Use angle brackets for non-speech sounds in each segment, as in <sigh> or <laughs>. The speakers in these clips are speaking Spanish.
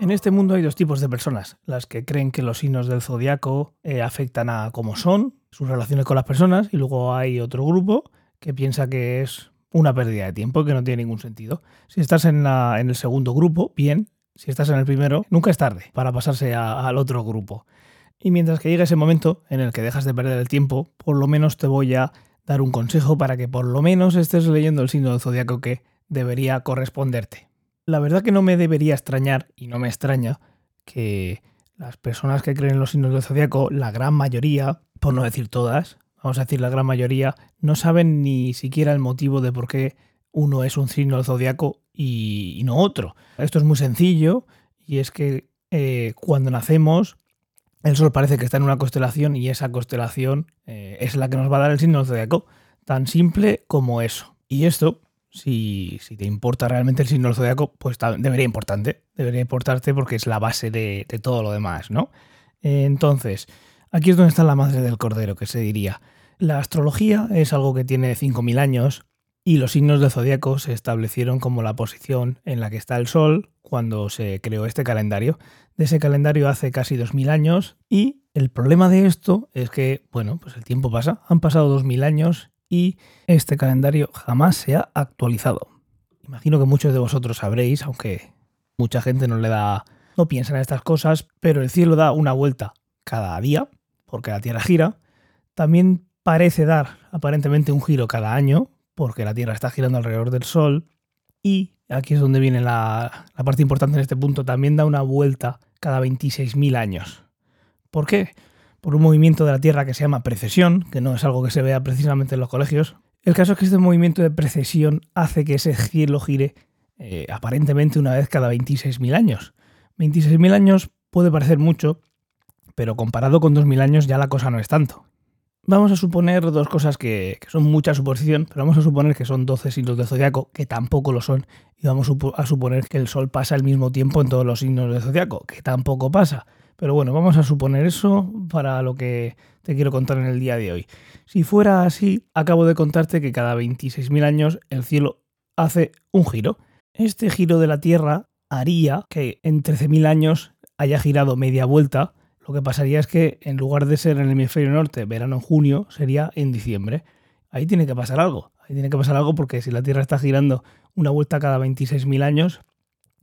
En este mundo hay dos tipos de personas, las que creen que los signos del zodiaco eh, afectan a cómo son, sus relaciones con las personas, y luego hay otro grupo que piensa que es una pérdida de tiempo, que no tiene ningún sentido. Si estás en, el segundo grupo, bien. Si estás en el primero, nunca es tarde para pasarse al otro grupo. Y mientras que llegue ese momento en el que dejas de perder el tiempo, por lo menos te voy a dar un consejo para que por lo menos estés leyendo el signo del zodiaco que debería corresponderte. La verdad que no me debería extrañar, y no me extraña, que las personas que creen en los signos del zodiaco, la gran mayoría, por no decir todas, vamos a decir la gran mayoría, no saben ni siquiera el motivo de por qué uno es un signo del zodiaco y, no otro. Esto es muy sencillo y es que eh, cuando nacemos el Sol parece que está en una constelación y esa constelación eh, es la que nos va a dar el signo del zodiaco. Tan simple como eso. Y esto, si, te importa realmente el signo del zodiaco, pues debería importarte. Debería importarte porque es la base de, todo lo demás, ¿no? Entonces, Aquí es donde está la madre del cordero, que se diría. La astrología es algo que tiene 5.000 años y los signos del zodiaco se establecieron como la posición en la que está el Sol cuando se creó este calendario. De ese calendario hace casi 2.000 años y el problema de esto es que, bueno, pues el tiempo pasa, han pasado 2.000 años y este calendario jamás se ha actualizado. Imagino que muchos de vosotros sabréis, aunque mucha gente no le da, no piensa en estas cosas, pero el cielo da una vuelta cada día porque la Tierra gira, también parece dar aparentemente un giro cada año, porque la Tierra está girando alrededor del Sol, y aquí es donde viene la, parte importante en este punto, también da una vuelta cada 26.000 años. ¿Por qué? Por un movimiento de la Tierra que se llama precesión, que no es algo que se vea precisamente en los colegios. El caso es que este movimiento de precesión hace que ese cielo gire eh, aparentemente una vez cada 26.000 años. 26.000 años puede parecer mucho, pero comparado con 2000 años ya la cosa no es tanto. Vamos a suponer dos cosas que, son mucha suposición, pero vamos a suponer que son 12 signos del zodiaco, que tampoco lo son, y vamos a suponer que el Sol pasa al mismo tiempo en todos los signos del zodiaco, que tampoco pasa. Pero bueno, vamos a suponer eso para lo que te quiero contar en el día de hoy. Si fuera así, acabo de contarte que cada 26.000 años el cielo hace un giro. Este giro de la Tierra haría que en 13.000 años haya girado media vuelta lo que pasaría es que en lugar de ser en el hemisferio norte, verano en junio, sería en diciembre. Ahí tiene que pasar algo. Ahí tiene que pasar algo porque si la Tierra está girando una vuelta cada 26.000 años,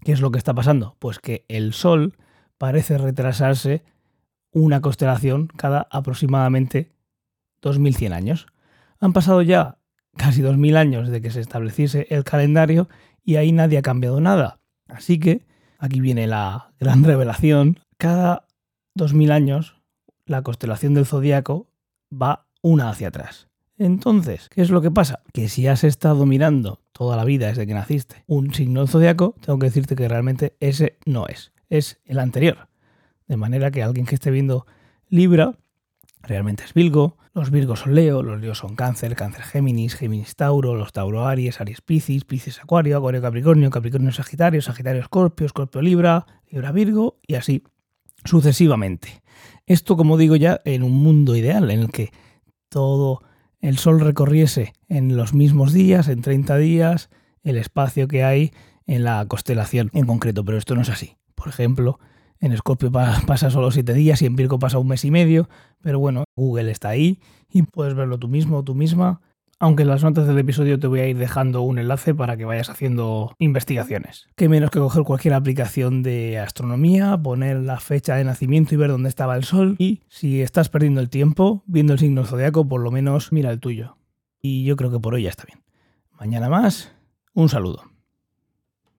¿qué es lo que está pasando? Pues que el Sol parece retrasarse una constelación cada aproximadamente 2.100 años. Han pasado ya casi 2.000 años de que se estableciese el calendario y ahí nadie ha cambiado nada. Así que aquí viene la gran <laughs> revelación. Cada 2000 años, la constelación del zodiaco va una hacia atrás. Entonces, ¿qué es lo que pasa? Que si has estado mirando toda la vida desde que naciste un signo del zodiaco, tengo que decirte que realmente ese no es, es el anterior. De manera que alguien que esté viendo Libra realmente es Virgo, los Virgos son Leo, los Leos son Cáncer, Cáncer Géminis, Géminis Tauro, los Tauro Aries, Aries Piscis, Piscis Acuario, Acuario Capricornio, Capricornio Sagitario, Sagitario Escorpio, Escorpio Libra, Libra Virgo y así sucesivamente. Esto, como digo ya, en un mundo ideal en el que todo el Sol recorriese en los mismos días, en 30 días, el espacio que hay en la constelación en concreto, pero esto no es así. Por ejemplo, en Escorpio <laughs> pasa solo 7 días y en Virgo pasa un mes y medio, pero bueno, Google está ahí y puedes verlo tú mismo o tú misma aunque en las notas del episodio te voy a ir dejando un enlace para que vayas haciendo investigaciones. Que menos que coger cualquier aplicación de astronomía, poner la fecha de nacimiento y ver dónde estaba el sol. Y si estás perdiendo el tiempo viendo el signo zodiaco, por lo menos mira el tuyo. Y yo creo que por hoy ya está bien. Mañana más, un saludo.